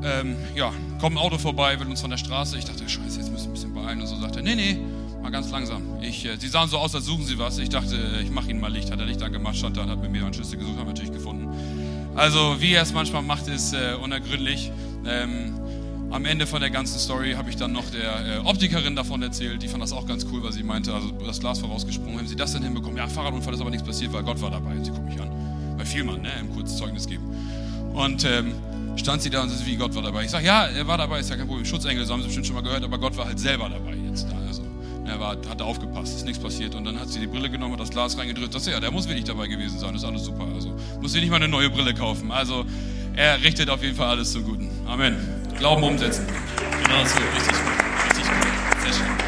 Ähm, ja, kommt ein Auto vorbei, will uns von der Straße. Ich dachte, scheiße, jetzt müssen wir ein bisschen beeilen. Und so sagte er, nee, nee, mal ganz langsam. Ich, äh, sie sahen so aus, als suchen sie was. Ich dachte, äh, ich mache ihnen mal Licht. Hat er Licht angemacht, stand da und hat mit mir einen Schlüssel gesucht, haben wir natürlich gefunden. Also, wie er es manchmal macht, ist äh, unergründlich. Ähm, am Ende von der ganzen Story habe ich dann noch der äh, Optikerin davon erzählt. Die fand das auch ganz cool, weil sie meinte, also das Glas vorausgesprungen. Haben sie das denn hinbekommen? Ja, Fahrradunfall ist aber nichts passiert, weil Gott war dabei. Und sie guckt mich an. Vielmann, ne, im kurzes Zeugnis geben. Und ähm, stand sie da und sagte, wie Gott war dabei. Ich sage, ja, er war dabei, ist ja kein Problem. Schutzengel, so haben sie bestimmt schon mal gehört, aber Gott war halt selber dabei jetzt da. Also, er war, hat aufgepasst, ist nichts passiert. Und dann hat sie die Brille genommen, hat das Glas reingedrückt. Das ja, der muss wirklich dabei gewesen sein, ist alles super. Also muss sie nicht mal eine neue Brille kaufen. Also er richtet auf jeden Fall alles zum Guten. Amen. Glauben umsetzen. Genau so, richtig gut. Richtig gut. Sehr schön.